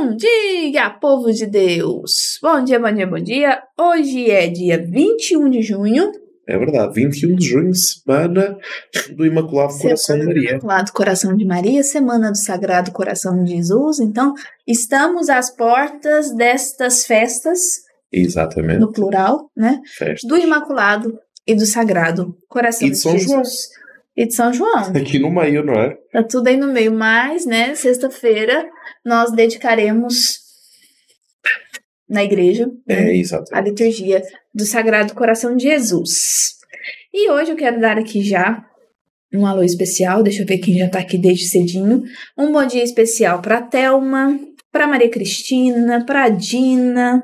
Bom dia, povo de Deus! Bom dia, bom dia, bom dia! Hoje é dia 21 de junho. É verdade, 21 de junho, semana do Imaculado semana Coração de Maria. Do Imaculado Coração de Maria, semana do Sagrado Coração de Jesus. Então, estamos às portas destas festas. Exatamente. No plural, né? Festas. Do Imaculado e do Sagrado Coração e de São de Jesus. João. E de São João. Aqui no meio, não é? Tá tudo aí no meio, mas, né, sexta-feira nós dedicaremos na igreja é, né, a liturgia do Sagrado Coração de Jesus. E hoje eu quero dar aqui já um alô especial, deixa eu ver quem já tá aqui desde cedinho. Um bom dia especial para Thelma, para Maria Cristina, para Dina,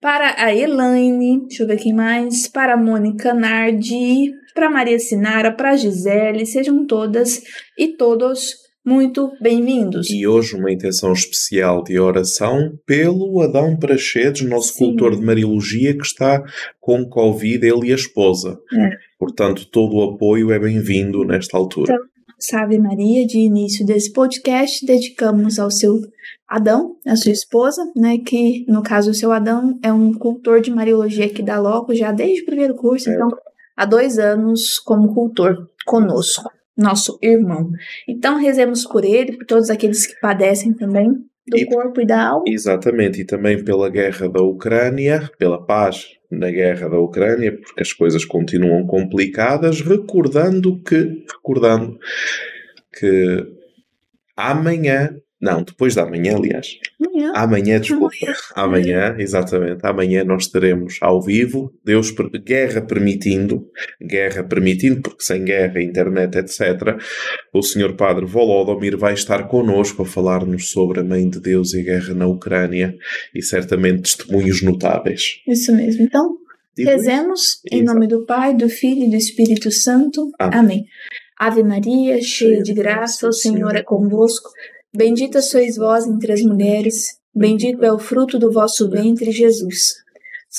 para a Elaine, deixa eu ver quem mais, para a Mônica Nardi, para Maria Sinara, para Gisele, sejam todas e todos muito bem-vindos. E hoje uma intenção especial de oração pelo Adão Prachedes, nosso Sim. cultor de Mariologia, que está com Covid, ele e a esposa. É. Portanto, todo o apoio é bem-vindo nesta altura. Então, Salve Maria, de início desse podcast, dedicamos ao seu Adão, a sua esposa, né, que no caso o seu Adão é um cultor de Mariologia aqui da Loco já desde o primeiro curso, é. então há dois anos como cultor conosco, nosso irmão. Então rezemos por ele, por todos aqueles que padecem também do e, corpo e da alma. Exatamente, e também pela guerra da Ucrânia, pela paz na guerra da Ucrânia, porque as coisas continuam complicadas, recordando que, recordando que amanhã não, depois da manhã, aliás. Amanhã. Amanhã, desculpa. Amanhã. amanhã, exatamente. Amanhã nós estaremos ao vivo, Deus, guerra permitindo, guerra permitindo, porque sem guerra, internet, etc., o Senhor Padre Volodymyr vai estar connosco a falar-nos sobre a Mãe de Deus e a guerra na Ucrânia e certamente testemunhos notáveis. Isso mesmo. Então, Digo rezemos isso. em Exato. nome do Pai, do Filho e do Espírito Santo. Amém. Amém. Ave Maria, cheia de graça, o Senhor é convosco. Bendita sois vós entre as mulheres, bendito é o fruto do vosso ventre, Jesus.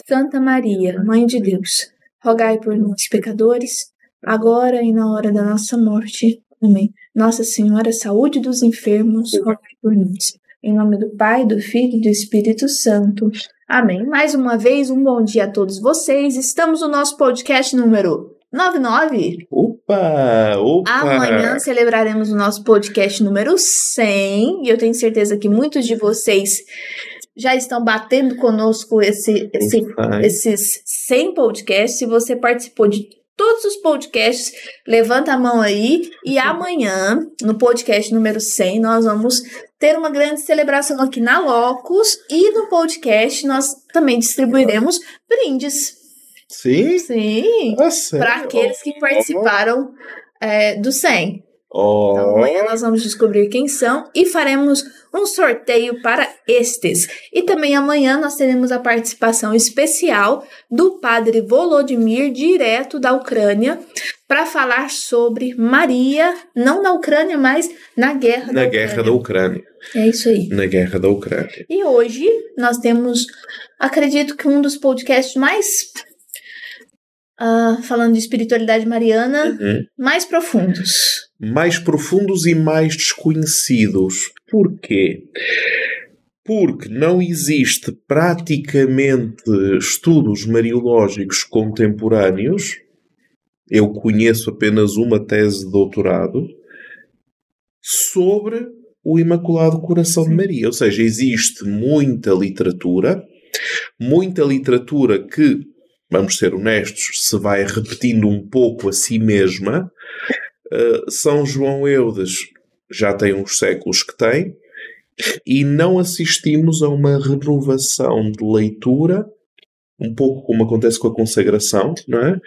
Santa Maria, Mãe de Deus, rogai por nós, pecadores, agora e na hora da nossa morte. Amém. Nossa Senhora, saúde dos enfermos, rogai por nós. Em nome do Pai, do Filho e do Espírito Santo. Amém. Mais uma vez, um bom dia a todos vocês. Estamos no nosso podcast número 99. Opa! Opa! Amanhã celebraremos o nosso podcast número 100 e eu tenho certeza que muitos de vocês já estão batendo conosco esse, esse esses 100 podcasts. Se você participou de todos os podcasts, levanta a mão aí e amanhã, no podcast número 100, nós vamos ter uma grande celebração aqui na Locus e no podcast nós também distribuiremos brindes Sim? Sim. Ah, Para aqueles que participaram é, do 100. Oh. Então, amanhã nós vamos descobrir quem são e faremos um sorteio para estes. E também amanhã nós teremos a participação especial do padre Volodymyr, direto da Ucrânia, para falar sobre Maria, não na Ucrânia, mas na guerra na da guerra Ucrânia. da Ucrânia. É isso aí. Na guerra da Ucrânia. E hoje nós temos, acredito que um dos podcasts mais uh, falando de espiritualidade mariana, uhum. mais profundos. Mais profundos e mais desconhecidos. Por quê? Porque não existe praticamente estudos mariológicos contemporâneos. Eu conheço apenas uma tese de doutorado sobre o Imaculado Coração de Maria. Ou seja, existe muita literatura, muita literatura que vamos ser honestos, se vai repetindo um pouco a si mesma. Uh, São João Eudes já tem uns séculos que tem e não assistimos a uma renovação de leitura, um pouco como acontece com a consagração, não é?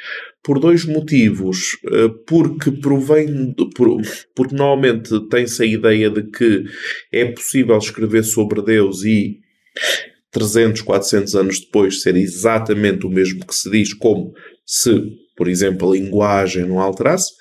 Por dois motivos. Uh, porque provém, por, porque normalmente tem-se a ideia de que é possível escrever sobre Deus e 300, 400 anos depois ser exatamente o mesmo que se diz, como se, por exemplo, a linguagem não alterasse.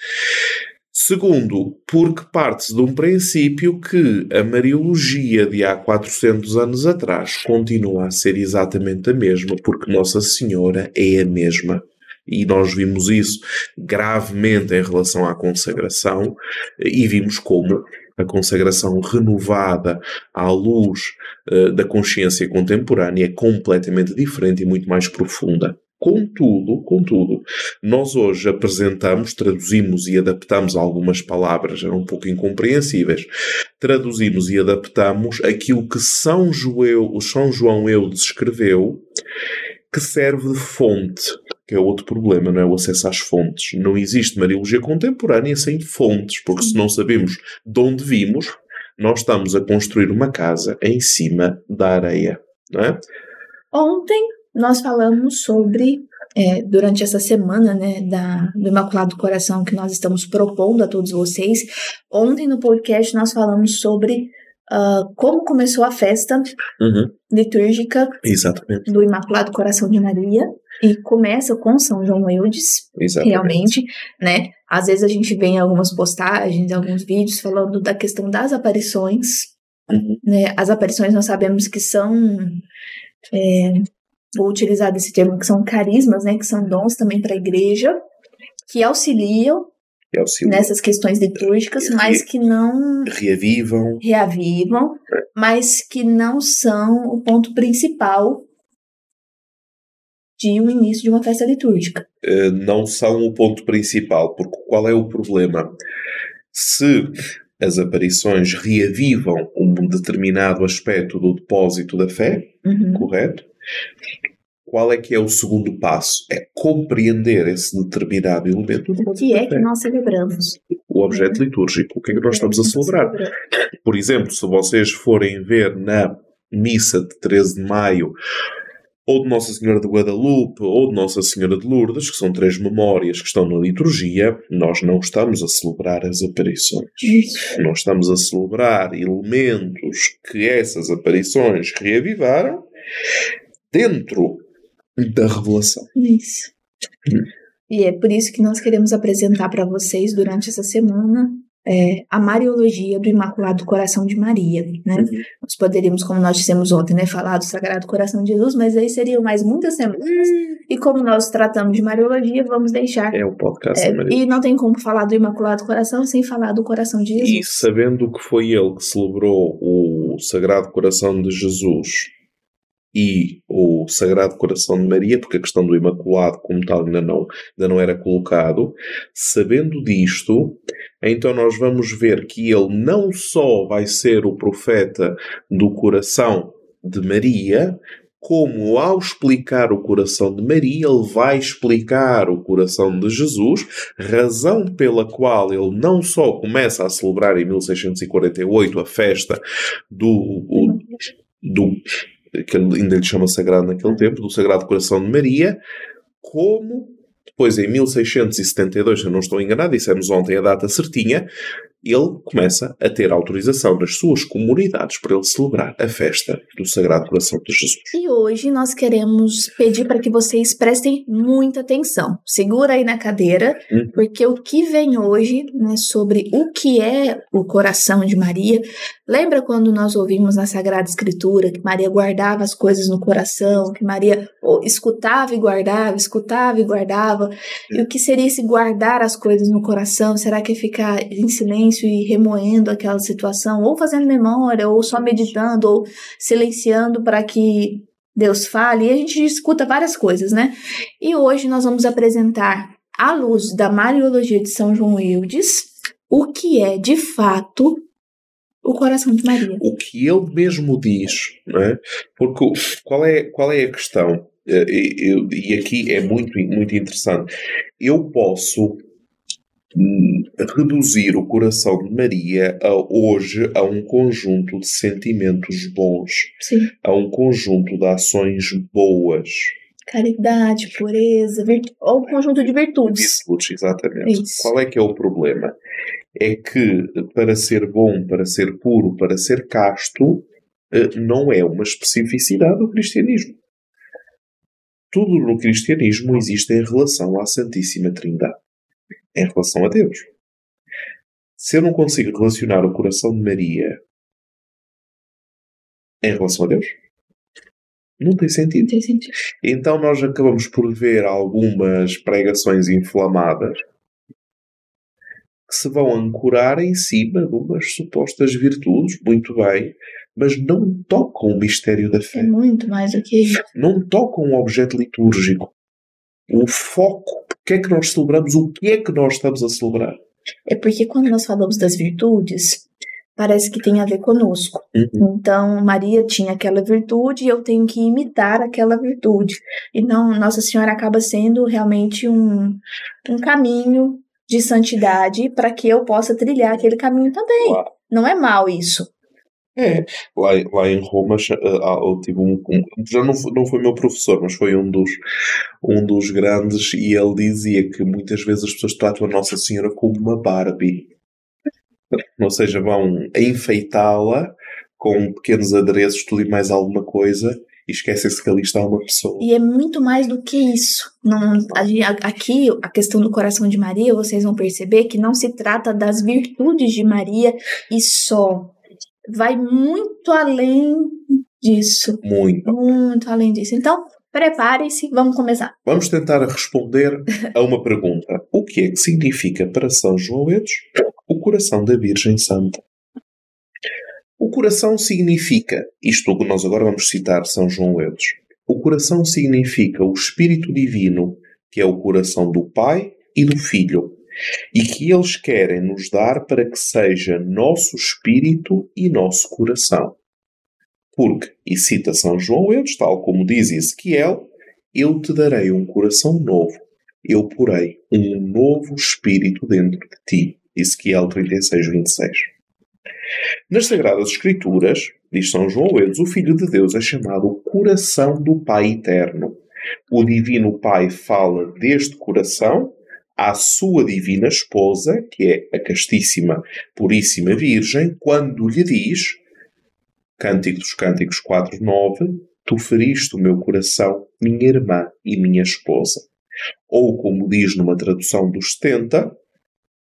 Segundo, porque parte-se de um princípio que a Mariologia de há 400 anos atrás continua a ser exatamente a mesma, porque Nossa Senhora é a mesma. E nós vimos isso gravemente em relação à consagração e vimos como a consagração renovada à luz uh, da consciência contemporânea é completamente diferente e muito mais profunda. Contudo, contudo, nós hoje apresentamos, traduzimos e adaptamos algumas palavras, eram um pouco incompreensíveis, traduzimos e adaptamos aquilo que São, João, São João Eudes escreveu, que serve de fonte, que é outro problema, não é? O acesso às fontes. Não existe Mariologia contemporânea sem fontes, porque se não sabemos de onde vimos, nós estamos a construir uma casa em cima da areia, não é? Ontem nós falamos sobre, é, durante essa semana né, da, do Imaculado Coração que nós estamos propondo a todos vocês, ontem no podcast nós falamos sobre uh, como começou a festa uhum. litúrgica Exatamente. do Imaculado Coração de Maria. E começa com São João Eudes, Exatamente. realmente, né? Às vezes a gente vê em algumas postagens, alguns vídeos falando da questão das aparições, uhum. né? As aparições nós sabemos que são é, vou utilizar esse termo, que são carismas, né, que são dons também para a igreja, que auxiliam, que auxiliam nessas questões litúrgicas, mas que não reavivam, reavivam, é. mas que não são o ponto principal de um início de uma festa litúrgica. Uh, não são o ponto principal, porque qual é o problema? Se as aparições reavivam um determinado aspecto do depósito da fé, uhum. correto? Qual é que é o segundo passo? É compreender esse determinado elemento. Que é que nós celebramos. O objeto litúrgico. O que é que nós estamos a celebrar? Por exemplo, se vocês forem ver na missa de 13 de maio ou de Nossa Senhora de Guadalupe, ou de Nossa Senhora de Lourdes, que são três memórias que estão na liturgia, nós não estamos a celebrar as aparições. Isso. Nós estamos a celebrar elementos que essas aparições reavivaram dentro da revelação. Isso. Hum. E é por isso que nós queremos apresentar para vocês durante essa semana é, a Mariologia do Imaculado Coração de Maria, né? Uhum. Nós poderíamos, como nós dissemos ontem, né, falar do Sagrado Coração de Jesus, mas aí seriam mais muitas semanas. Uhum. E como nós tratamos de Mariologia, vamos deixar. É o podcast. É, e não tem como falar do Imaculado Coração sem falar do Coração de Jesus. E sabendo que foi ele que celebrou o Sagrado Coração de Jesus e o Sagrado Coração de Maria, porque a questão do Imaculado como tal ainda não, ainda não era colocado, sabendo disto, então nós vamos ver que ele não só vai ser o profeta do coração de Maria, como ao explicar o coração de Maria, ele vai explicar o coração de Jesus, razão pela qual ele não só começa a celebrar em 1648 a festa do, do que ainda lhe chama sagrado naquele tempo, do Sagrado Coração de Maria, como depois em 1672, se eu não estou enganado, dissemos ontem a data certinha, ele começa a ter autorização das suas comunidades para ele celebrar a festa do Sagrado Coração de Jesus. E hoje nós queremos pedir para que vocês prestem muita atenção. Segura aí na cadeira, uhum. porque o que vem hoje né, sobre o que é o coração de Maria. Lembra quando nós ouvimos na Sagrada Escritura que Maria guardava as coisas no coração, que Maria escutava e guardava, escutava e guardava? E o que seria esse guardar as coisas no coração? Será que é ficar em silêncio? Silêncio e remoendo aquela situação, ou fazendo memória, ou só meditando, ou silenciando para que Deus fale. E a gente escuta várias coisas, né? E hoje nós vamos apresentar, à luz da Mariologia de São João Eudes, o que é de fato o coração de Maria. O que ele mesmo diz, não é? Porque qual é, qual é a questão? Eh, e, e aqui é muito, muito interessante. Eu posso reduzir o coração de Maria a, hoje a um conjunto de sentimentos bons, Sim. a um conjunto de ações boas. Caridade, pureza, virtu... ou um conjunto de virtudes. Virtudes, exatamente. Isso. Qual é que é o problema? É que para ser bom, para ser puro, para ser casto, eh, não é uma especificidade do cristianismo. Tudo no cristianismo existe em relação à Santíssima Trindade em relação a Deus. Se eu não consigo relacionar o coração de Maria em relação a Deus, não tem sentido. Não tem sentido. Então nós acabamos por ver algumas pregações inflamadas que se vão ancorar em cima de umas supostas virtudes, muito bem, mas não tocam o mistério da fé. É muito mais do que isso. Não tocam o objeto litúrgico. O foco. O que é que nós celebramos? O que é que nós estamos a celebrar? É porque quando nós falamos das virtudes, parece que tem a ver conosco. Uhum. Então, Maria tinha aquela virtude e eu tenho que imitar aquela virtude. Então, Nossa Senhora acaba sendo realmente um, um caminho de santidade para que eu possa trilhar aquele caminho também. Uau. Não é mal isso. É, lá, lá em Roma eu tive um, um, já não, não foi meu professor, mas foi um dos, um dos grandes e ele dizia que muitas vezes as pessoas tratam a Nossa Senhora como uma Barbie. Ou seja, vão enfeitá-la com pequenos adereços, tudo e mais alguma coisa, e esquecem-se que ali está uma pessoa. E é muito mais do que isso. Não, aqui, a questão do coração de Maria, vocês vão perceber que não se trata das virtudes de Maria e só. Vai muito além disso. Muito. Muito além disso. Então, preparem-se, vamos começar. Vamos tentar responder a uma pergunta. O que é que significa para São João Edos o coração da Virgem Santa? O coração significa, isto que nós agora vamos citar São João Edos, o coração significa o Espírito Divino, que é o coração do Pai e do Filho, e que eles querem nos dar para que seja nosso espírito e nosso coração. Porque, e cita São João Edos, tal como diz Ezequiel, eu te darei um coração novo, eu porei um novo espírito dentro de ti. Ezequiel 36, 26. Nas Sagradas Escrituras, diz São João Edes, o Filho de Deus é chamado coração do Pai Eterno. O Divino Pai fala deste coração à sua divina esposa, que é a castíssima, puríssima Virgem, quando lhe diz, Cântico dos Cânticos 4.9, Tu feriste o meu coração, minha irmã e minha esposa. Ou, como diz numa tradução dos 70,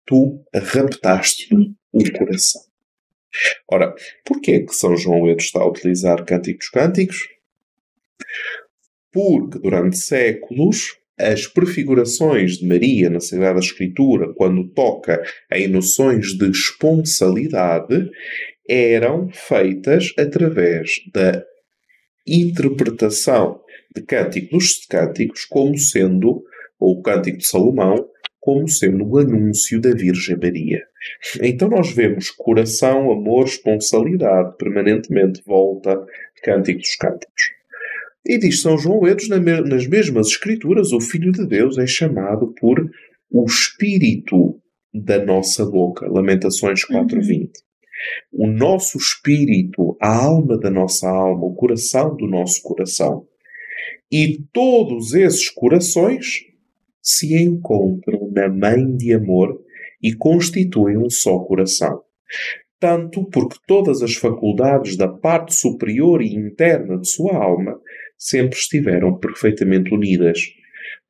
Tu raptaste-me o coração. Ora, porquê é que São João Edo está a utilizar Cânticos Cânticos? Porque durante séculos as prefigurações de Maria na Sagrada Escritura, quando toca em noções de esponsalidade, eram feitas através da interpretação de cânticos de cânticos como sendo, ou o cântico de Salomão, como sendo o anúncio da Virgem Maria. Então nós vemos coração, amor, esponsalidade, permanentemente volta, cântico dos cânticos. E diz São João Edos, nas mesmas escrituras, o Filho de Deus é chamado por o Espírito da nossa boca. Lamentações 4.20. Uhum. O nosso espírito, a alma da nossa alma, o coração do nosso coração. E todos esses corações se encontram na Mãe de Amor e constituem um só coração. Tanto porque todas as faculdades da parte superior e interna de sua alma sempre estiveram perfeitamente unidas.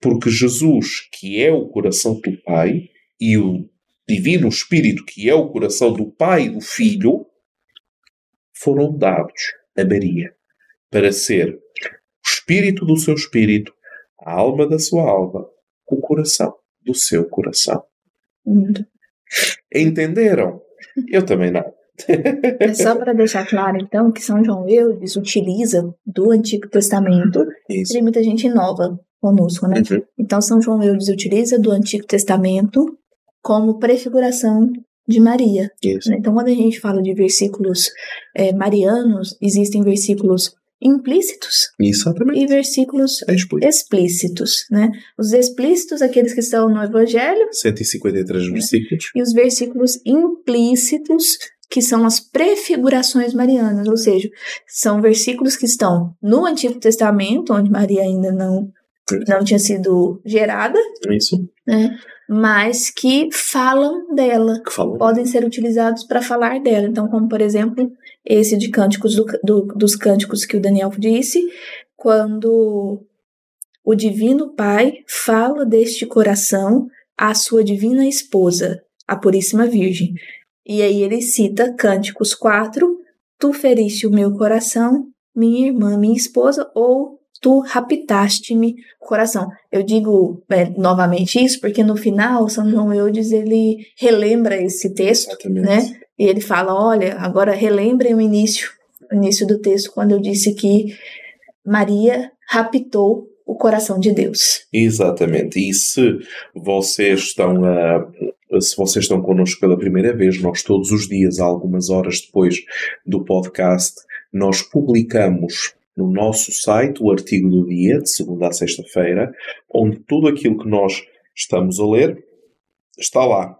Porque Jesus, que é o coração do Pai, e o Divino Espírito, que é o coração do Pai e do Filho, foram dados a Maria para ser o Espírito do seu Espírito, a alma da sua alma, o coração do seu coração. Entenderam? Eu também não. É só para deixar claro, então, que São João Eudes utiliza do Antigo Testamento. Isso. Tem muita gente nova conosco, né? Uhum. Então, São João Eudes utiliza do Antigo Testamento como prefiguração de Maria. Isso. Então, quando a gente fala de versículos é, marianos, existem versículos implícitos Exatamente. e versículos é explícitos, né? Os explícitos, aqueles que estão no Evangelho, 153 versículos, e os versículos implícitos, que são as prefigurações marianas, ou seja, são versículos que estão no Antigo Testamento, onde Maria ainda não não tinha sido gerada, isso, né? Mas que falam dela, que falam. podem ser utilizados para falar dela. Então, como por exemplo, esse de cânticos do, do, dos cânticos que o Daniel disse, quando o Divino Pai fala deste coração à sua divina esposa, a Puríssima Virgem. E aí ele cita Cânticos 4, Tu feriste o meu coração, minha irmã, minha esposa, ou tu raptaste-me o coração. Eu digo é, novamente isso porque no final São João Eudes ele relembra esse texto, Exatamente. né? E ele fala, olha, agora relembrem o início, o início do texto quando eu disse que Maria raptou o coração de Deus. Exatamente. E se vocês estão a se vocês estão connosco pela primeira vez, nós todos os dias, algumas horas depois do podcast, nós publicamos no nosso site o artigo do dia, de segunda a sexta-feira, onde tudo aquilo que nós estamos a ler está lá.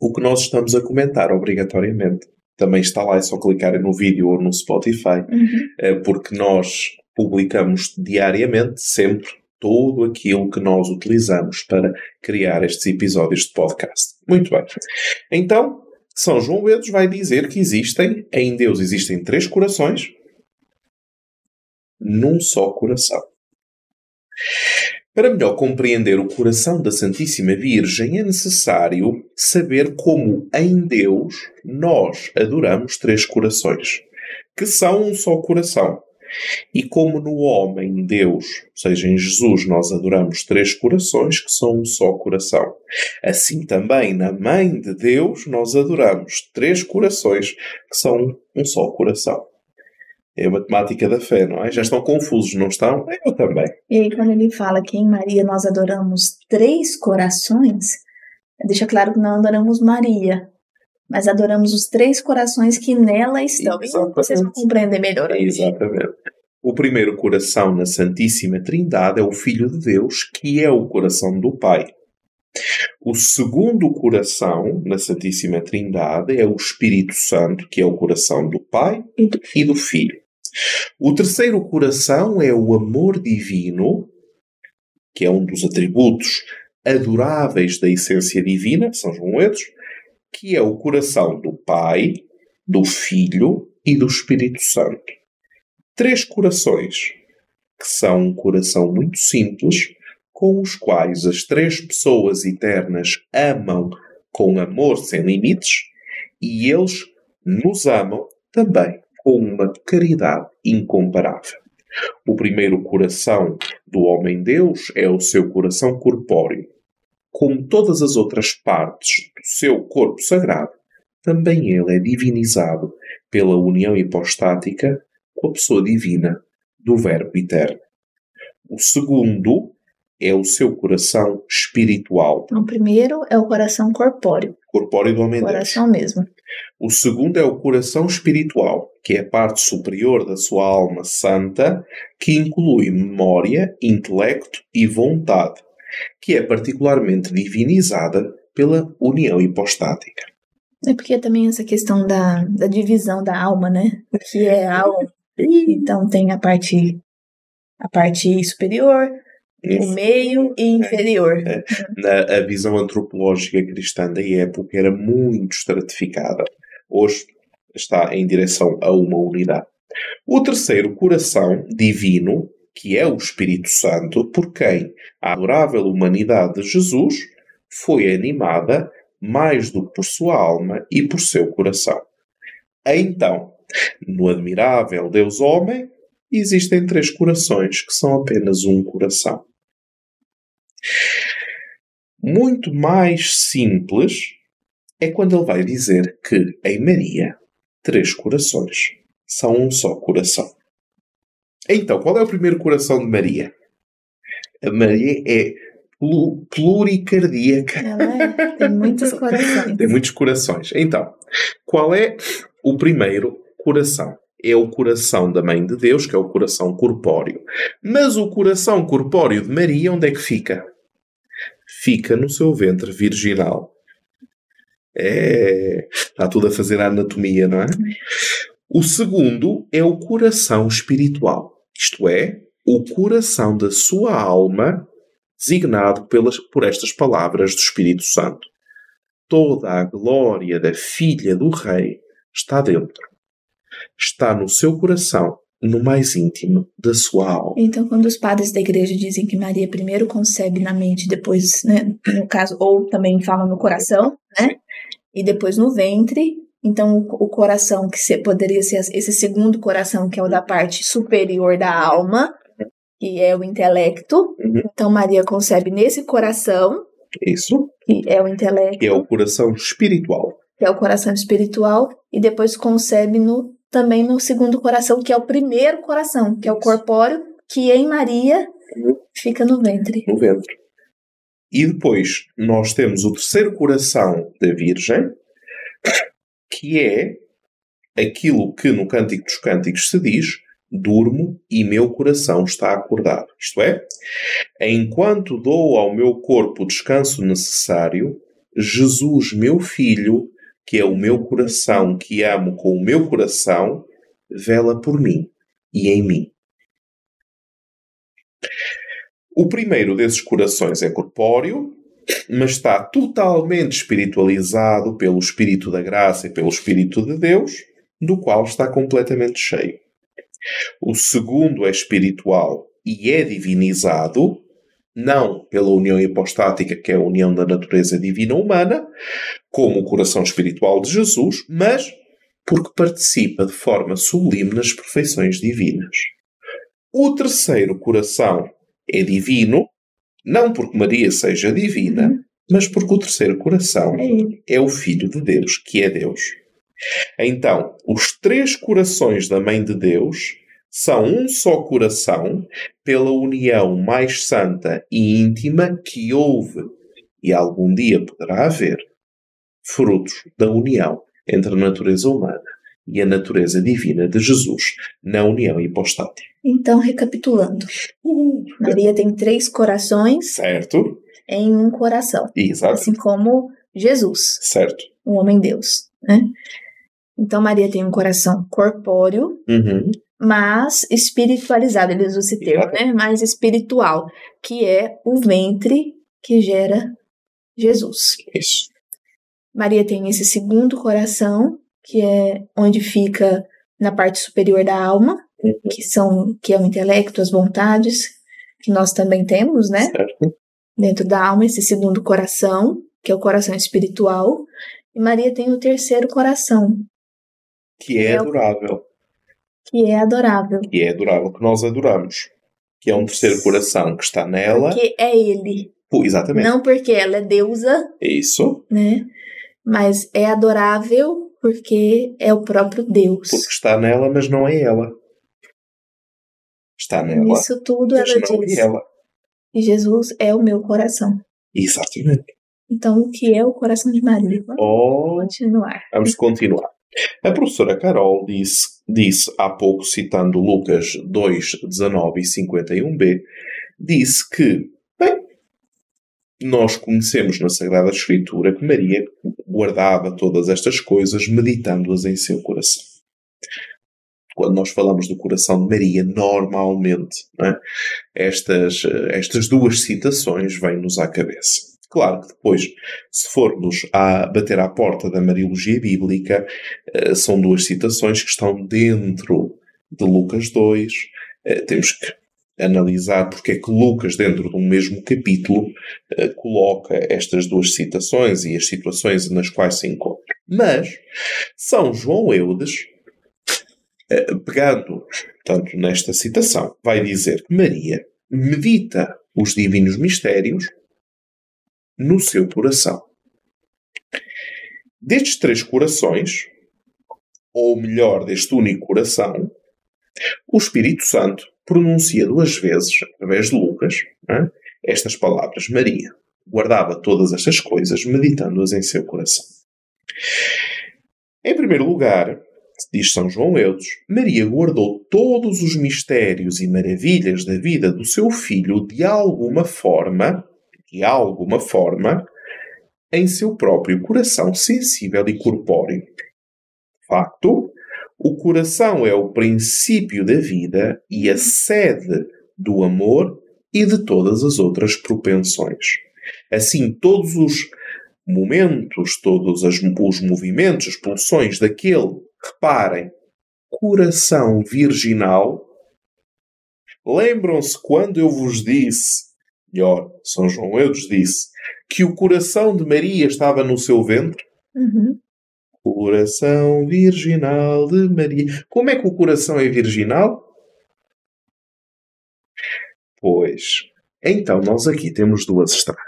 O que nós estamos a comentar, obrigatoriamente, também está lá, é só clicar no vídeo ou no Spotify, uhum. Eh, porque nós publicamos diariamente, sempre, todo aquilo que nós utilizamos para criar estes episódios de podcast. Muito bem. Então, São João Bedos vai dizer que existem, em Deus existem três corações num só coração. Para melhor compreender o coração da Santíssima Virgem, é necessário saber como em Deus nós adoramos três corações, que são um só coração. E como no homem, Deus, ou seja, em Jesus, nós adoramos três corações que são um só coração. Assim também na Mãe de Deus, nós adoramos três corações que são um só coração. É a matemática da fé, não é? Já estão confusos, não estão? Eu também. E aí, quando ele fala que em Maria nós adoramos três corações, deixa claro que não adoramos Maria, mas adoramos os três corações que nela estão. Exatamente. E vocês vão compreender melhor. Exatamente. O primeiro coração na Santíssima Trindade é o Filho de Deus, que é o coração do Pai. O segundo coração na Santíssima Trindade é o Espírito Santo, que é o coração do Pai e do Filho. O terceiro coração é o amor divino, que é um dos atributos adoráveis da essência divina, São João Edos, que é o coração do Pai, do Filho e do Espírito Santo. Três corações, que são um coração muito simples, com os quais as três pessoas eternas amam com amor sem limites e eles nos amam também com uma caridade incomparável. O primeiro coração do homem-deus é o seu coração corpóreo, como todas as outras partes do seu corpo sagrado, também ele é divinizado pela união hipostática com a pessoa divina do Verbo Eterno. O segundo é o seu coração espiritual. O primeiro é o coração corpóreo. Corpóreo do homem Coração mesmo. O segundo é o coração espiritual, que é a parte superior da sua alma santa, que inclui memória, intelecto e vontade, que é particularmente divinizada pela união hipostática. É porque também essa questão da, da divisão da alma, né? O que é alma. Então tem a parte a parte superior, o meio e inferior. É. Na, a visão antropológica cristã da época era muito estratificada. Hoje está em direção a uma unidade. O terceiro coração divino que é o Espírito Santo, por quem a adorável humanidade de Jesus foi animada mais do que por sua alma e por seu coração. Então, no admirável Deus homem, existem três corações que são apenas um coração. Muito mais simples é quando ele vai dizer que em Maria, três corações são um só coração. Então, qual é o primeiro coração de Maria? A Maria é pluricardíaca. Ela é, tem muitos corações. tem muitos corações. Então, qual é o primeiro coração? É o coração da Mãe de Deus, que é o coração corpóreo. Mas o coração corpóreo de Maria, onde é que fica? Fica no seu ventre virginal. É. Está tudo a fazer a anatomia, não é? O segundo é o coração espiritual isto é, o coração da sua alma, designado pelas, por estas palavras do Espírito Santo. Toda a glória da filha do Rei está dentro. Está no seu coração, no mais íntimo da sua alma. Então, quando os padres da igreja dizem que Maria primeiro concebe na mente, depois, né, no caso, ou também falam no coração, né, e depois no ventre, então, o coração, que poderia ser esse segundo coração, que é o da parte superior da alma, que é o intelecto. Uhum. Então Maria concebe nesse coração. Isso. Que é o intelecto. Que é o coração espiritual. Que é o coração espiritual. E depois concebe no, também no segundo coração, que é o primeiro coração, que é o corpóreo, que em Maria uhum. fica no ventre. No ventre. E depois nós temos o terceiro coração da Virgem, que é aquilo que no Cântico dos Cânticos se diz: durmo e meu coração está acordado. Isto é, enquanto dou ao meu corpo o descanso necessário, Jesus, meu filho, que é o meu coração, que amo com o meu coração, vela por mim e em mim. O primeiro desses corações é corpóreo, mas está totalmente espiritualizado pelo Espírito da Graça e pelo Espírito de Deus, do qual está completamente cheio. O segundo é espiritual e é divinizado, não pela união hipostática, que é a união da natureza divina humana, como o coração espiritual de Jesus, mas porque participa de forma sublime nas perfeições divinas. O terceiro coração é divino, não porque Maria seja divina, uhum. mas porque o terceiro coração é, é o Filho de Deus, que é Deus. Então, os três corações da Mãe de Deus são um só coração pela união mais santa e íntima que houve e algum dia poderá haver, frutos da união entre a natureza humana e a natureza divina de Jesus na união hipostática. Então, recapitulando, Maria tem três corações. Certo. Em um coração. Exato. Assim como Jesus. Certo. O homem-deus. Né? Então, Maria tem um coração corpóreo, uhum. mas espiritualizado. Ele usa esse termo, Exato. né? Mais espiritual, que é o ventre que gera Jesus. Isso. Maria tem esse segundo coração, que é onde fica na parte superior da alma, uhum. que são que é o intelecto, as vontades, que nós também temos, né? Certo. Dentro da alma, esse segundo coração, que é o coração espiritual. E Maria tem o terceiro coração. Que é, é adorável. O... Que é adorável. Que é adorável, que nós adoramos. Que é um terceiro coração que está nela. Que é ele. Pô, exatamente. Não porque ela é deusa. Isso. Né? Mas é adorável porque é o próprio Deus. Porque está nela, mas não é ela. Está nela. Isso tudo ela diz. É ela. E Jesus é o meu coração. Exatamente. Então, o que é o coração de Maria? Vamos oh, continuar. Vamos continuar. A professora Carol disse, disse há pouco, citando Lucas 2, 19 e 51b, disse que nós conhecemos na Sagrada Escritura que Maria guardava todas estas coisas meditando-as em seu coração. Quando nós falamos do coração de Maria, normalmente é? estas, estas duas citações vêm-nos à cabeça. Claro que depois, se formos a bater à porta da Mariologia Bíblica, eh, são duas citações que estão dentro de Lucas 2. Eh, temos que analisar porque é que Lucas, dentro de um mesmo capítulo, uh, coloca estas duas citações e as situações nas quais se encontra. Mas São João Eudes, uh, pegando, portanto, nesta citação, vai dizer que Maria medita os divinos mistérios no seu coração. Destes três corações, ou melhor, deste único coração, o Espírito Santo pronuncia duas vezes, através de Lucas, é? estas palavras: Maria guardava todas estas coisas, meditando-as em seu coração. Em primeiro lugar, diz São João Eudes, Maria guardou todos os mistérios e maravilhas da vida do seu filho de alguma forma, de alguma forma, em seu próprio coração sensível e corpóreo. De facto, o coração é o princípio da vida e a sede do amor e de todas as outras propensões. Assim, todos os momentos, todos os movimentos, as pulsões daquele, reparem, coração virginal. Lembram-se quando eu vos disse, melhor, São João Eudes disse, que o coração de Maria estava no seu ventre? Uhum. Coração virginal de Maria. Como é que o coração é virginal? Pois. Então, nós aqui temos duas estradas.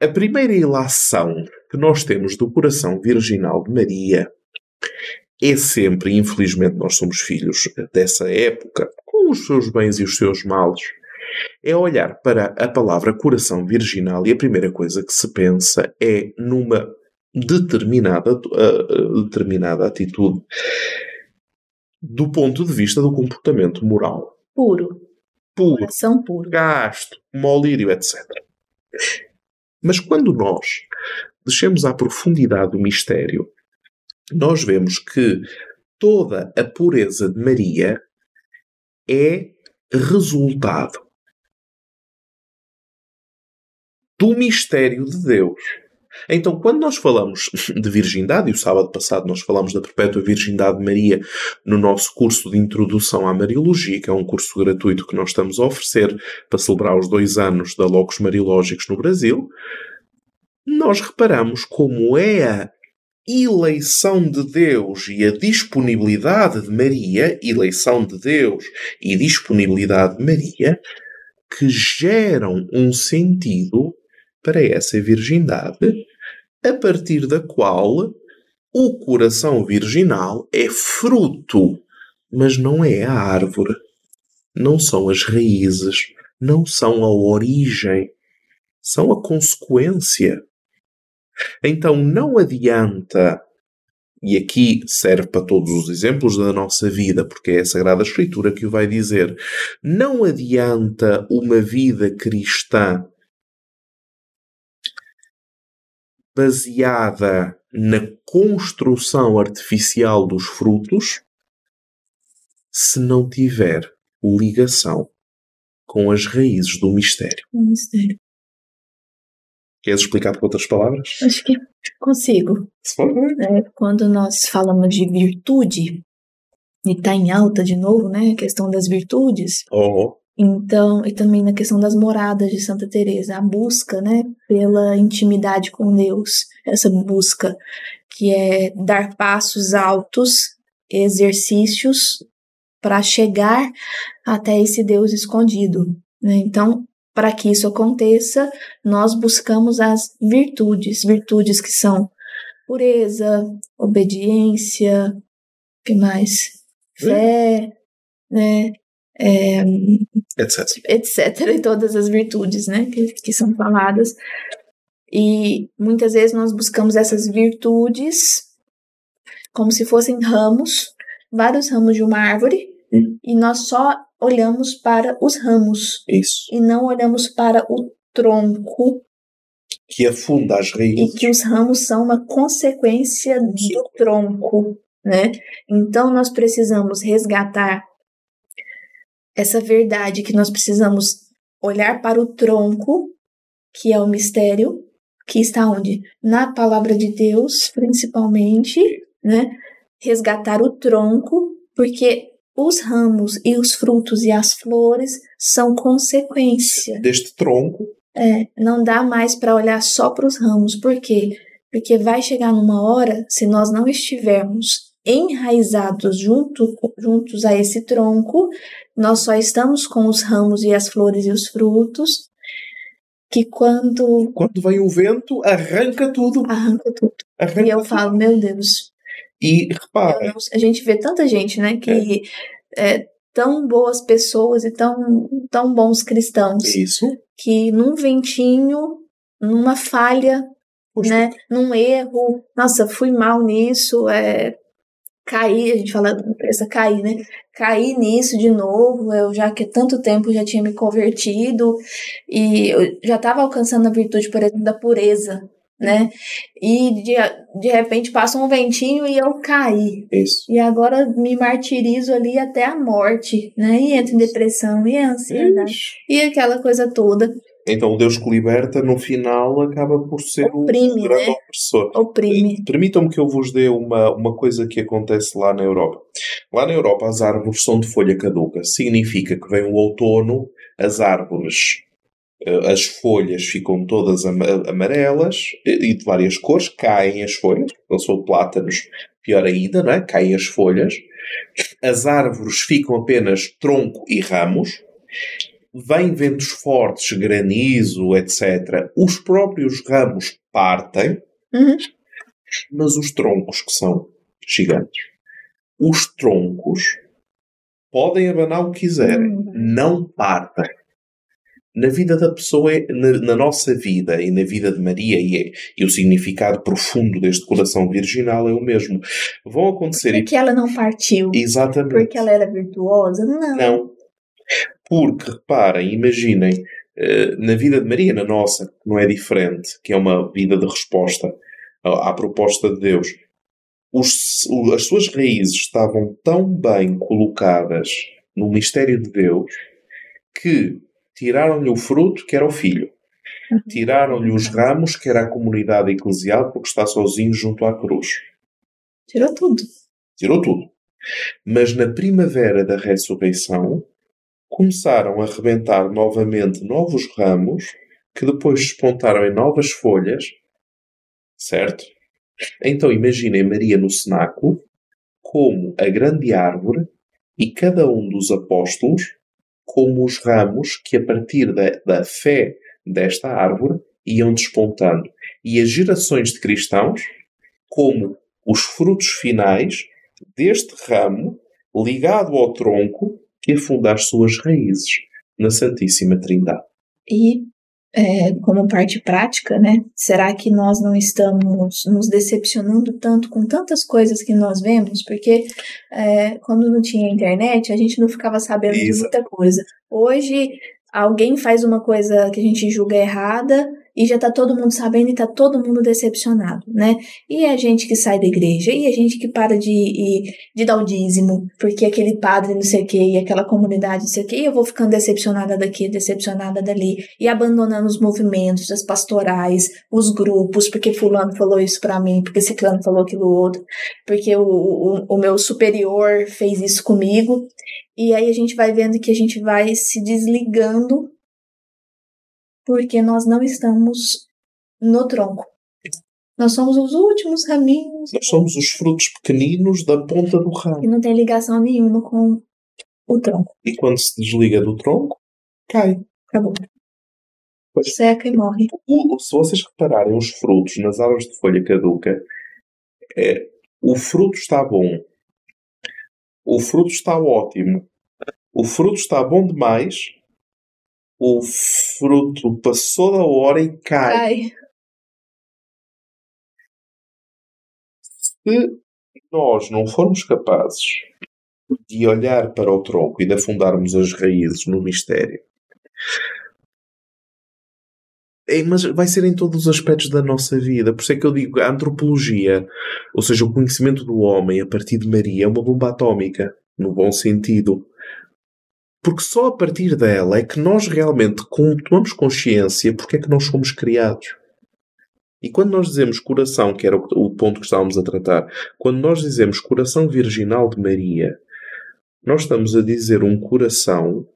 A primeira ilação que nós temos do coração virginal de Maria é sempre, infelizmente, nós somos filhos dessa época, com os seus bens e os seus males, é olhar para a palavra coração virginal e a primeira coisa que se pensa é numa determinada, uh, determinada atitude do ponto de vista do comportamento moral. Puro. Puro. Coração puro. Gasto, molírio, etc. Mas quando nós descemos à profundidade do mistério, nós vemos que toda a pureza de Maria é resultado do mistério de Deus. Então, quando nós falamos de virgindade, e o sábado passado nós falamos da Perpétua Virgindade de Maria no nosso curso de Introdução à Mariologia, que é um curso gratuito que nós estamos a oferecer para celebrar os dois anos da Locos Marilógicos no Brasil, nós reparamos como é a eleição de Deus e a disponibilidade de Maria, eleição de Deus e disponibilidade de Maria, que geram um sentido para essa virgindade, a partir da qual o coração virginal é fruto, mas não é a árvore, não são as raízes, não são a origem, são a consequência. Então não adianta, e aqui serve para todos os exemplos da nossa vida, porque é a Sagrada Escritura que o vai dizer, não adianta uma vida cristã baseada na construção artificial dos frutos se não tiver ligação com as raízes do mistério. O mistério. Queres explicar por outras palavras? Acho que consigo. Se for, é, quando nós falamos de virtude, e está em alta de novo, né? A questão das virtudes. Oh. Então, e também na questão das moradas de Santa Teresa, a busca, né, pela intimidade com Deus, essa busca que é dar passos altos, exercícios para chegar até esse Deus escondido. Né? Então, para que isso aconteça, nós buscamos as virtudes, virtudes que são pureza, obediência, que mais? Fé, né? É, etc. etc. E todas as virtudes, né? Que, que são faladas. E muitas vezes nós buscamos essas virtudes como se fossem ramos, vários ramos de uma árvore, hum. e nós só olhamos para os ramos. Isso. E não olhamos para o tronco. Que afunda as raízes. E que os ramos são uma consequência do tronco, né? Então nós precisamos resgatar essa verdade que nós precisamos olhar para o tronco, que é o mistério, que está onde? Na palavra de Deus, principalmente, né? Resgatar o tronco, porque os ramos e os frutos e as flores são consequência deste tronco. É, não dá mais para olhar só para os ramos, por quê? Porque vai chegar numa hora, se nós não estivermos enraizados junto, juntos a esse tronco, nós só estamos com os ramos e as flores e os frutos, que quando. Quando vem o vento, arranca tudo. Arranca tudo. Arranca e eu tudo. falo, meu Deus. E repara. A gente vê tanta gente, né, que é. é tão boas pessoas e tão, tão bons cristãos. Isso. Que num ventinho, numa falha, Puxa. né, num erro, nossa, fui mal nisso, é, caí, a gente fala essa cair, né? Caí nisso de novo, eu já que há tanto tempo já tinha me convertido e eu já estava alcançando a virtude, por exemplo, da pureza, né? E de, de repente passa um ventinho e eu caí. Isso. E agora me martirizo ali até a morte, né? E entro em depressão e ansiedade. Ixi. E aquela coisa toda. Então o Deus que liberta, no final, acaba por ser Oprime, um grande né? opressor. Oprime. Permitam-me que eu vos dê uma, uma coisa que acontece lá na Europa. Lá na Europa as árvores são de folha caduca. Significa que vem o outono, as árvores, eh, as folhas ficam todas amarelas e de várias cores, caem as folhas. Eu sou plátanos, pior ainda, não é? Caem as folhas, as árvores ficam apenas tronco e ramos, vêm ventos fortes, granizo, etc. Os próprios ramos partem, uhum. mas os troncos, que são gigantes, os troncos podem abanar o que quiserem, uhum. não partem na vida da pessoa, na, na, nossa vida e na vida de Maria, e, é, e, o significado profundo deste coração virginal é o mesmo. Vão acontecer. Porque ela não partiu. Exatamente. Porque ela era virtuosa? Não. Não. Porque, reparem, imaginem, eh, na vida de Maria, na nossa, que não é diferente, que é uma vida de resposta à, proposta de Deus, os, as suas raízes estavam tão bem colocadas no mistério de Deus que tiraram-lhe o fruto, que era o filho. Uhum. Tiraram-lhe os ramos, que era a comunidade eclesial, porque está sozinho junto à cruz. Tirou tudo. Tirou tudo. Mas na primavera da ressurreição, começaram a rebentar novamente novos ramos, que depois despontaram em novas folhas, certo? Então imaginem Maria no cenáculo como a grande árvore e cada um dos apóstolos como os ramos que, a partir da, da fé desta árvore, iam despontando. E as gerações de cristãos, como os frutos finais deste ramo ligado ao tronco que afunda as suas raízes na Santíssima Trindade. E é, como parte prática, né? Será que nós não estamos nos decepcionando tanto com tantas coisas que nós vemos? Porque é, quando não tinha internet, a gente não ficava sabendo Isso. de muita coisa. Hoje, alguém faz uma coisa que a gente julga errada e já tá todo mundo sabendo e tá todo mundo decepcionado, né? E a gente que sai da igreja, e a gente que para de, de dar o dízimo, porque aquele padre não sei o que, e aquela comunidade não sei o que, e eu vou ficando decepcionada daqui, decepcionada dali, e abandonando os movimentos, as pastorais, os grupos, porque fulano falou isso para mim, porque ciclano falou aquilo outro, porque o, o, o meu superior fez isso comigo, e aí a gente vai vendo que a gente vai se desligando porque nós não estamos no tronco. Nós somos os últimos raminhos. Nós somos os frutos pequeninos da ponta do ramo. E não tem ligação nenhuma com o tronco. E quando se desliga do tronco, cai. Acabou. Pois, Seca e morre. Se vocês repararem os frutos nas árvores de folha caduca, é, o fruto está bom. O fruto está ótimo. O fruto está bom demais o fruto passou da hora e cai. Se nós não formos capazes de olhar para o tronco e de afundarmos as raízes no mistério, é, mas vai ser em todos os aspectos da nossa vida. Por isso é que eu digo a antropologia, ou seja, o conhecimento do homem a partir de Maria, é uma bomba atómica, no bom sentido. Porque só a partir dela é que nós realmente tomamos consciência porque é que nós fomos criados. E quando nós dizemos coração, que era o ponto que estávamos a tratar, quando nós dizemos coração virginal de Maria, nós estamos a dizer um coração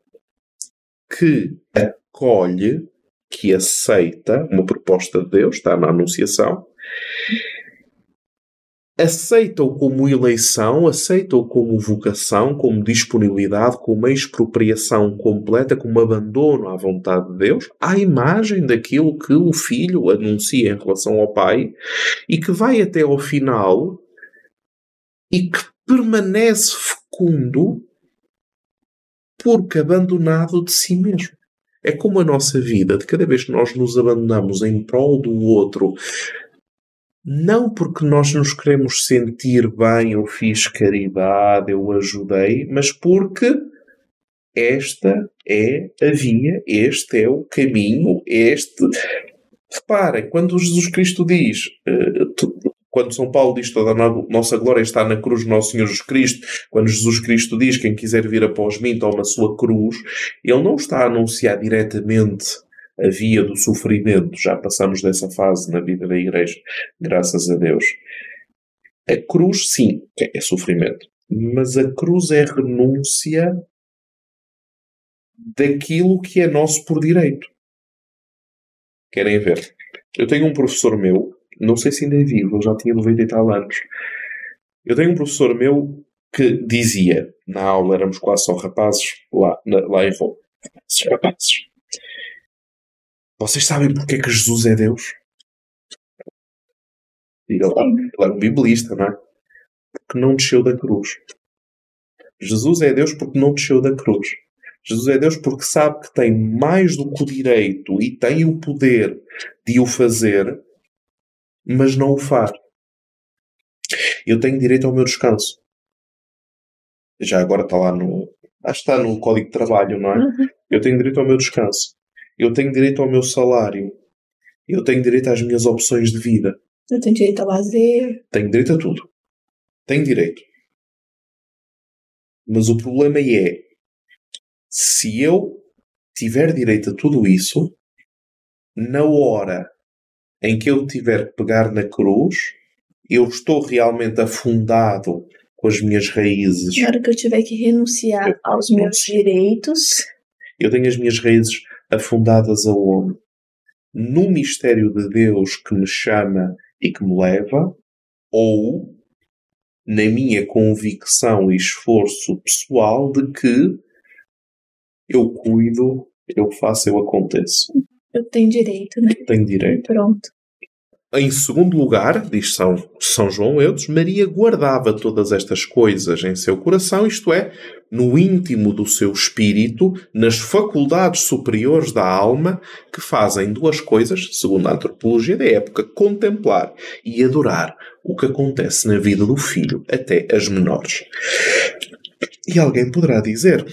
que acolhe, que aceita uma proposta de Deus, está na Anunciação, aceita-o como eleição, aceita-o como vocação, como disponibilidade, como expropriação completa, como abandono à vontade de Deus, à imagem daquilo que o filho anuncia em relação ao pai e que vai até ao final e que permanece fecundo porque abandonado de si mesmo. É como a nossa vida, de cada vez que nós nos abandonamos em prol do outro, não porque nós nos queremos sentir bem, eu fiz caridade, eu ajudei, mas porque esta é a via, este é o caminho, este. Reparem, quando Jesus Cristo diz, eh, quando São Paulo diz toda a nossa glória está na cruz do nosso Senhor Jesus Cristo, quando Jesus Cristo diz quem quiser vir após mim toma a sua cruz, ele não está a anunciar diretamente a via do sofrimento. Já passamos dessa fase na vida da Igreja, graças a Deus. A cruz, sim, é sofrimento. Mas a cruz é renúncia daquilo que é nosso por direito. Querem ver? Eu tenho um professor meu, não sei se ainda é vivo, ele já tinha 90 e tal anos. Eu tenho um professor meu que dizia, na aula éramos quase só rapazes lá, na, lá em Roma. Esses rapazes. Vocês sabem porque é que Jesus é Deus? Ele é um biblista, não é? Porque não desceu da cruz. Jesus é Deus porque não desceu da cruz. Jesus é Deus porque sabe que tem mais do que o direito e tem o poder de o fazer, mas não o faz. Eu tenho direito ao meu descanso. Já agora está lá no. Acho que está no Código de Trabalho, não é? Uhum. Eu tenho direito ao meu descanso. Eu tenho direito ao meu salário. Eu tenho direito às minhas opções de vida. Eu tenho direito a lazer. Tenho direito a tudo. Tenho direito. Mas o problema é se eu tiver direito a tudo isso, na hora em que eu tiver que pegar na cruz, eu estou realmente afundado com as minhas raízes. Na hora que eu tiver que renunciar aos meus direitos. Eu tenho as minhas raízes afundadas aonde? No mistério de Deus que me chama e que me leva, ou na minha convicção e esforço pessoal de que eu cuido, eu faço, eu aconteço. Eu tenho direito, né? Tenho direito. Pronto. Em segundo lugar, diz São, São João Eudes, Maria guardava todas estas coisas em seu coração, isto é, no íntimo do seu espírito, nas faculdades superiores da alma, que fazem duas coisas, segundo a antropologia da época, contemplar e adorar o que acontece na vida do filho, até as menores. E alguém poderá dizer,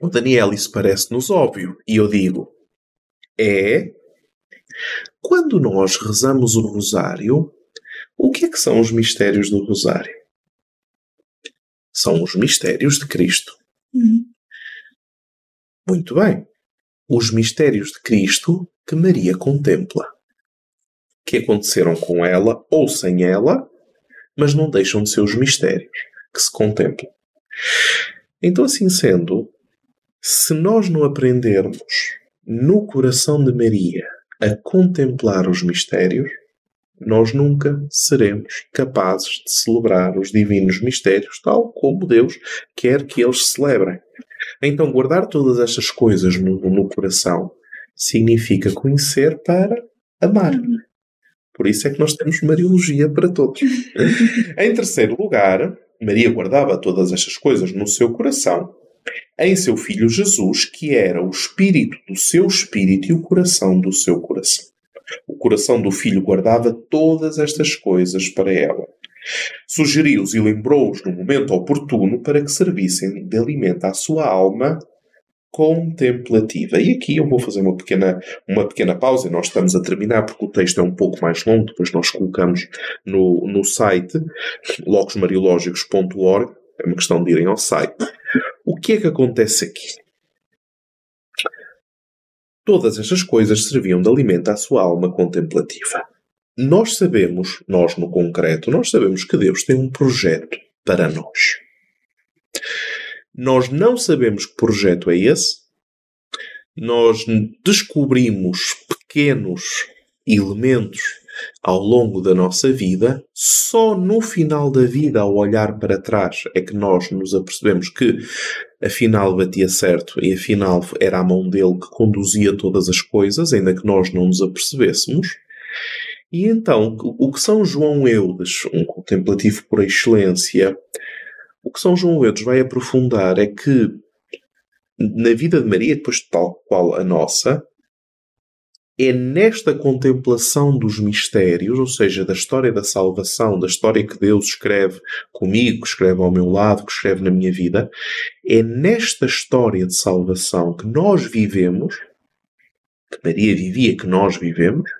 o Daniel, isso parece-nos óbvio. E eu digo, é quando nós rezamos o rosário, o que é que são os mistérios do rosário? São os mistérios de Cristo. Uhum. Muito bem. Os mistérios de Cristo que Maria contempla. Que aconteceram com ela ou sem ela, mas não deixam de ser os mistérios que se contemplam. Então, assim sendo, se nós não aprendermos no coração de Maria a contemplar os mistérios, nós nunca seremos capazes de celebrar os divinos mistérios tal como Deus quer que eles celebrem. Então, guardar todas estas coisas no, no coração significa conhecer para amar. Por isso é que nós temos Mariologia para todos. em terceiro lugar, Maria guardava todas estas coisas no seu coração em seu Filho Jesus, que era o espírito do seu espírito e o coração do seu coração. O coração do filho guardava todas estas coisas para ela. Sugeriu-os e lembrou-os no momento oportuno para que servissem de alimento à sua alma contemplativa. E aqui eu vou fazer uma pequena, uma pequena pausa. Nós estamos a terminar porque o texto é um pouco mais longo. Depois nós colocamos no, no site logosmariológicos.org. É uma questão de irem ao site. O que é que acontece aqui? Todas estas coisas serviam de alimento à sua alma contemplativa. Nós sabemos, nós no concreto, nós sabemos que Deus tem um projeto para nós. Nós não sabemos que projeto é esse. Nós descobrimos pequenos elementos ao longo da nossa vida, só no final da vida, ao olhar para trás, é que nós nos apercebemos que afinal batia certo e afinal era a mão dele que conduzia todas as coisas, ainda que nós não nos apercebêssemos. E então, o que São João Eudes, um contemplativo por excelência, o que São João Eudes vai aprofundar é que na vida de Maria, depois tal qual a nossa, é nesta contemplação dos mistérios, ou seja, da história da salvação, da história que Deus escreve comigo, que escreve ao meu lado, que escreve na minha vida, é nesta história de salvação que nós vivemos, que Maria vivia, que nós vivemos,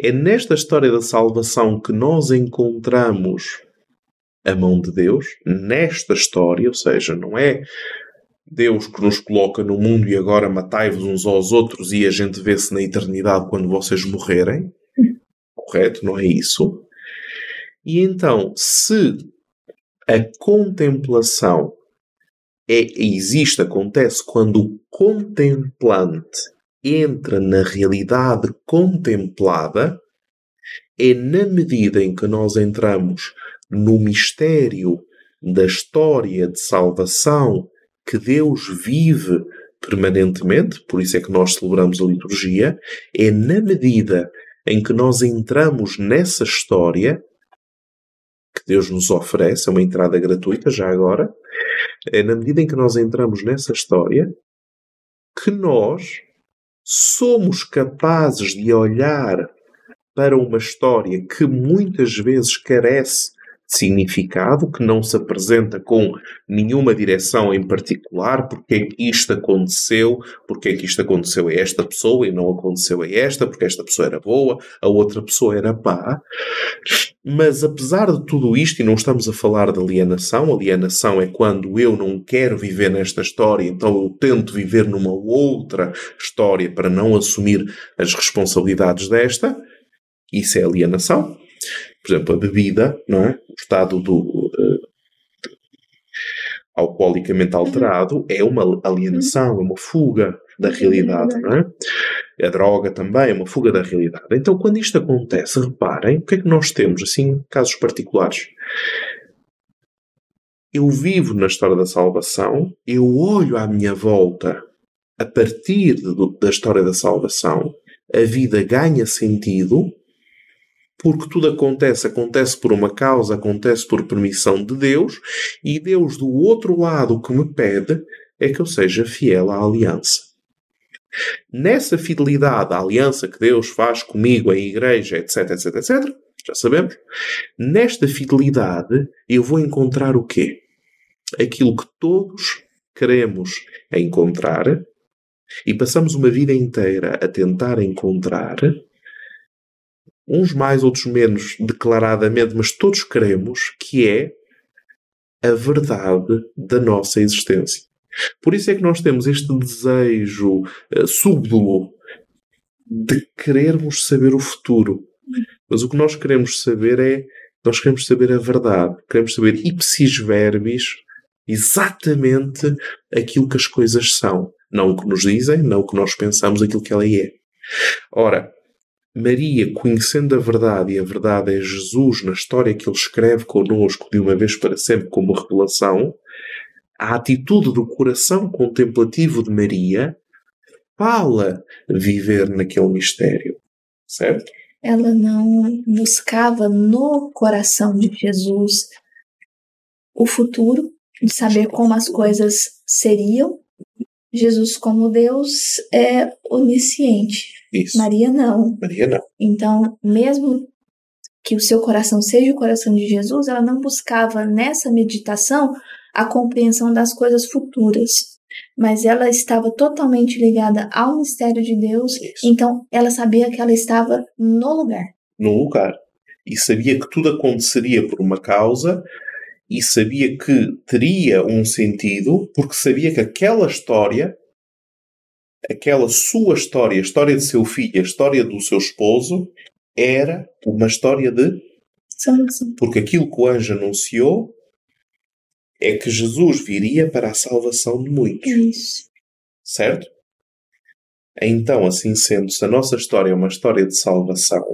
é nesta história da salvação que nós encontramos a mão de Deus, nesta história, ou seja, não é Deus que nos coloca no mundo e agora matai-vos uns aos outros e a gente vê-se na eternidade quando vocês morrerem. Correto? Não é isso? E então, se a contemplação é, existe, acontece quando o contemplante entra na realidade contemplada, é na medida em que nós entramos no mistério da história de salvação que Deus vive permanentemente, por isso é que nós celebramos a liturgia, é na medida em que nós entramos nessa história que Deus nos oferece, é uma entrada gratuita já agora, é na medida em que nós entramos nessa história que nós somos capazes de olhar para uma história que muitas vezes carece significado, que não se apresenta com nenhuma direção em particular, porque é que isto aconteceu, porque é que isto aconteceu a esta pessoa e não aconteceu a esta, porque esta pessoa era boa, a outra pessoa era pá. Mas apesar de tudo isto, e não estamos a falar de alienação, alienação é quando eu não quero viver nesta história, então eu tento viver numa outra história para não assumir as responsabilidades desta, isso é alienação por exemplo, a bebida, não é? O estado do uh, alcoolicamente alterado é uma alienação, é uma fuga da realidade, não é? A droga também é uma fuga da realidade. Então, quando isto acontece, reparem, o que é que nós temos, assim, casos particulares? Eu vivo na história da salvação, eu olho à minha volta a partir da história da salvação, a vida ganha sentido porque tudo acontece, acontece por uma causa, acontece por permissão de Deus, e Deus do outro lado que me pede é que eu seja fiel à aliança. Nessa fidelidade à aliança que Deus faz comigo, a igreja, etc, etc, etc, já sabemos, nesta fidelidade eu vou encontrar o quê? Aquilo que todos queremos encontrar e passamos uma vida inteira a tentar encontrar uns mais, outros menos declaradamente, mas todos queremos, que é a verdade da nossa existência. Por isso é que nós temos este desejo uh, de querermos saber o futuro. Mas o que nós queremos saber é, nós queremos saber a verdade. Queremos saber ipsis verbis exatamente aquilo que as coisas são. Não o que nos dizem, não o que nós pensamos, aquilo que ela é. Ora, Maria, conhecendo a verdade, e a verdade é Jesus na história que ele escreve conosco de uma vez para sempre como revelação, a atitude do coração contemplativo de Maria fala viver naquele mistério, certo? Ela não buscava no coração de Jesus o futuro, de saber como as coisas seriam. Jesus, como Deus, é onisciente. Isso. Maria não. Maria não. Então, mesmo que o seu coração seja o coração de Jesus, ela não buscava nessa meditação a compreensão das coisas futuras, mas ela estava totalmente ligada ao mistério de Deus, Isso. então ela sabia que ela estava no lugar. No lugar. E sabia que tudo aconteceria por uma causa e sabia que teria um sentido, porque sabia que aquela história aquela sua história, a história de seu filho, a história do seu esposo, era uma história de. Salvação. Porque aquilo que o anjo anunciou é que Jesus viria para a salvação de muitos. Isso. Certo? Então, assim sendo, se a nossa história é uma história de salvação.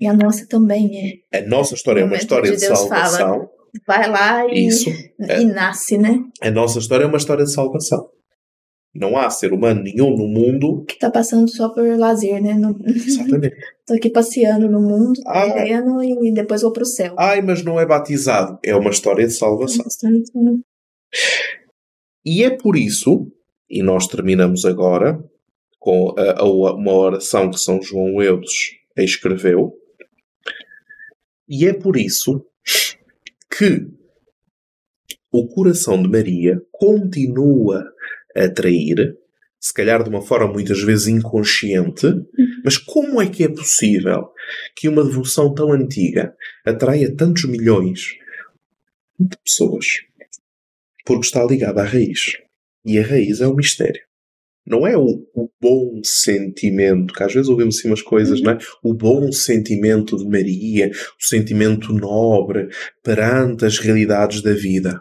E a nossa também é. A nossa história é uma história de, de salvação. Fala, vai lá e, Isso, é. e nasce, né? A nossa história é uma história de salvação. Não há ser humano nenhum no mundo que tá passando só por lazer, né? Exatamente. Tô aqui passeando no mundo, ah, vivendo e depois vou pro céu. Ai, mas não é batizado. É uma história de salvação. E é por isso, e nós terminamos agora com a, a, uma oração que São João Eudes escreveu, e é por isso que o coração de Maria continua atrair, se calhar de uma forma muitas vezes inconsciente, mas como é que é possível que uma devoção tão antiga atraia tantos milhões de pessoas? Porque está ligada à raiz. E a raiz é o mistério. Não é o, o bom sentimento, que às vezes ouvimos assim umas coisas, não é? O bom sentimento de Maria, o sentimento nobre perante as realidades da vida.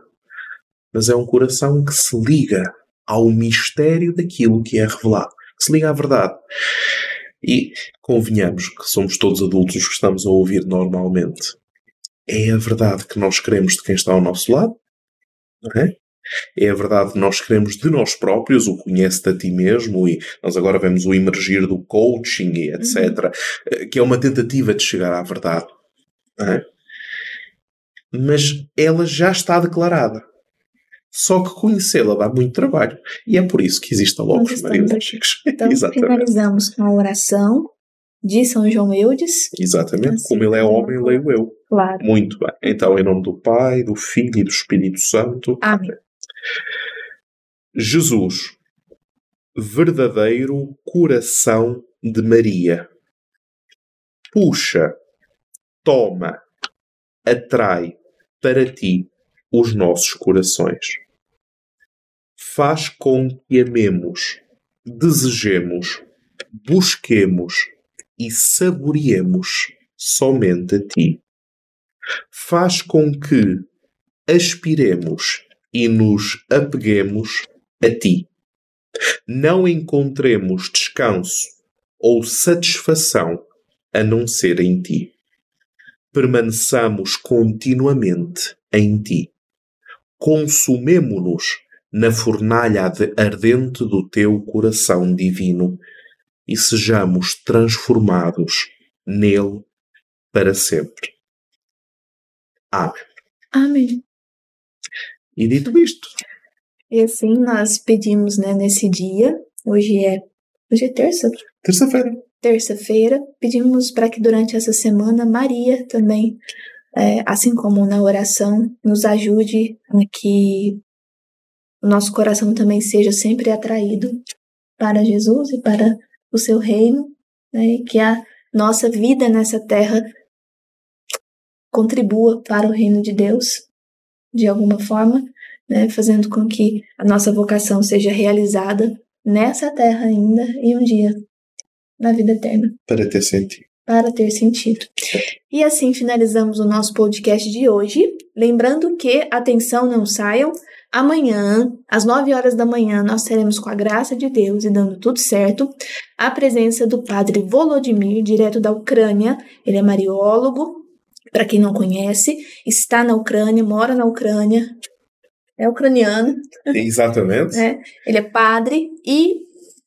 Mas é um coração que se liga ao mistério daquilo que é revelado, que se liga à verdade. E convenhamos que somos todos adultos que estamos a ouvir normalmente. é a verdade que nós queremos de quem está ao nosso lado, não é? É a verdade que nós queremos de nós próprios, o conhece-te a ti mesmo, e nós agora vemos o emergir do coaching e etc., uhum. Eh, que é uma tentativa de chegar à verdade. É? Mas ela já está declarada. Só que conhecê-la dá muito trabalho. E é por isso que existe a Logos Mariológicos. Então, finalizamos com a oração de São João Eudes. Exatamente, assim, como ele é homem, leio eu. Claro. Muito bem. Então, em nome do Pai, do Filho e do Espírito Santo. Amém. Jesus, verdadeiro coração de Maria. Puxa, toma, atrai para ti os nossos corações. Faz com que amemos, desejemos, busquemos e saboreemos somente a ti. Faz com que aspiremos e nos apeguemos a ti. Não encontremos descanso ou satisfação a não ser em ti. Permaneçamos continuamente em ti. Consumemo-nos na fornalha ardente do teu coração divino e sejamos transformados nele para sempre. Amém. Amém. E dito isto. E assim nós pedimos, né, nesse dia, hoje é. Hoje é terça? Terça-feira. Terça-feira, pedimos para que durante essa semana Maria também, é, assim como na oração, nos ajude a que o nosso coração também seja sempre atraído para Jesus e para o seu reino, né, e que a nossa vida nessa terra contribua para o reino de Deus de alguma forma, né, fazendo com que a nossa vocação seja realizada nessa terra ainda e um dia na vida eterna. Para ter sentido. Para ter sentido. E assim finalizamos o nosso podcast de hoje. Lembrando que, atenção, não saiam. Amanhã, às 9 horas da manhã, nós teremos, com a graça de Deus e dando tudo certo, a presença do padre Volodymyr, direto da Ucrânia. Ele é mariólogo, para quem não conhece, está na Ucrânia, mora na Ucrânia, é ucraniano. Exatamente. É, ele é padre e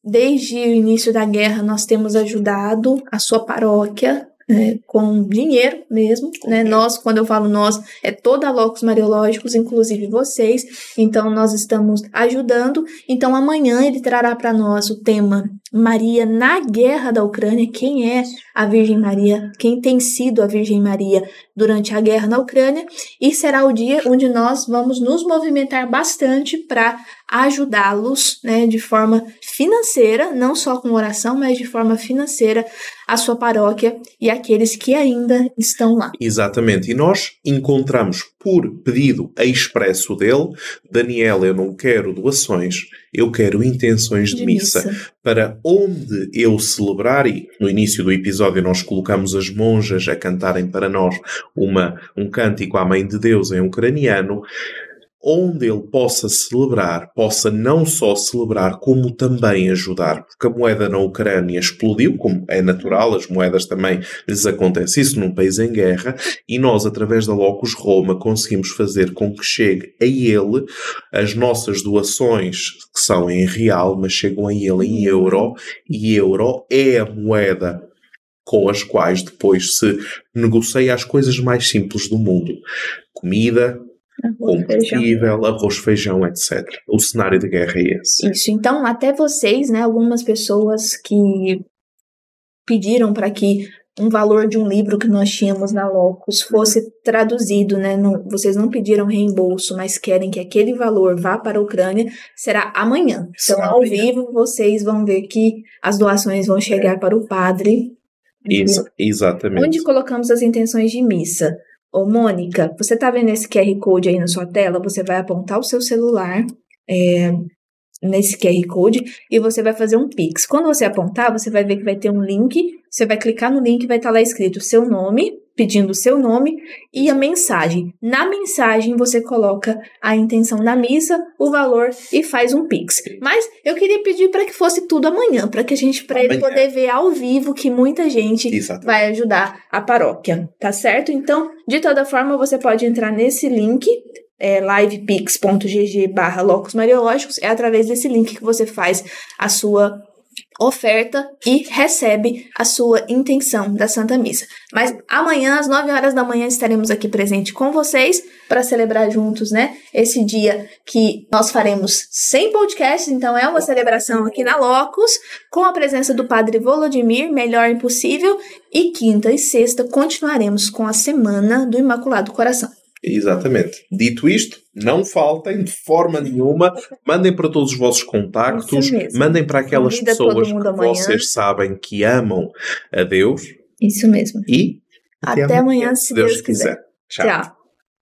desde o início da guerra nós temos ajudado a sua paróquia né, com dinheiro mesmo, né? Nós, quando eu falo nós, é toda a Locos Mariológicos, inclusive vocês. Então, nós estamos ajudando. Então, amanhã ele trará para nós o tema Maria na guerra da Ucrânia. Quem é a Virgem Maria? Quem tem sido a Virgem Maria durante a guerra na Ucrânia? E será o dia onde nós vamos nos movimentar bastante para ajudá-los, né, de forma financeira, não só com oração, mas de forma financeira, a sua paróquia e aqueles que ainda estão lá. Exatamente. E nós encontramos por pedido expresso dele, Daniel, eu não quero doações, eu quero intenções de, de missa. missa. Para onde eu celebrar, e no início do episódio nós colocamos as monjas a cantarem para nós uma, um cântico à Mãe de Deus em ucraniano, onde ele possa celebrar, possa não só celebrar, como também ajudar, porque a moeda na Ucrânia explodiu, como é natural, as moedas também lhes acontece isso num país em guerra, e nós, através da Locus Roma, conseguimos fazer com que chegue a ele as nossas doações, que são em real, mas chegam a ele em euro, e euro é a moeda com as quais depois se negocia as coisas mais simples do mundo. Comida, combustível, arroz, feijão, etc. O cenário de guerra é esse. Isso. Então, até vocês, né, algumas pessoas que pediram para que um valor de um livro que nós tínhamos na Locus fosse traduzido, né? Não, vocês não pediram reembolso, mas querem que aquele valor vá para a Ucrânia, será amanhã. Então, ao vivo, vocês vão ver que as doações vão chegar para o padre. Isso, exatamente. Onde colocamos as intenções de missa? Ô, Mônica, você tá vendo esse QR Code aí na sua tela? Você vai apontar o seu celular é, nesse QR Code e você vai fazer um Pix. Quando você apontar, você vai ver que vai ter um link. Você vai clicar no link e vai estar tá lá escrito seu nome, pedindo o seu nome e a mensagem. Na mensagem você coloca a intenção da missa, o valor e faz um pix. Mas eu queria pedir para que fosse tudo amanhã, para que a gente para ele poder ver ao vivo que muita gente Exatamente. vai ajudar a paróquia, tá certo? Então, de toda forma, você pode entrar nesse link é, livepix.gg barra locos mariológicos, é através desse link que você faz a sua oferta e recebe a sua intenção da Santa Missa. Mas amanhã, às 9 horas da manhã, estaremos aqui presente com vocês para celebrar juntos, né? Esse dia que nós faremos sem podcasts, então é uma celebração aqui na Locus, com a presença do Padre Volodimir, melhor impossível, e quinta e sexta continuaremos com a semana do Imaculado Coração. Exatamente. Dito isto, não faltem de forma nenhuma, mandem para todos os vossos contactos, mandem para aquelas pessoas que amanhã. vocês sabem que amam a Deus. Isso mesmo. E até, até amanhã, se Deus, Deus quiser. quiser. Tchau. Tchau.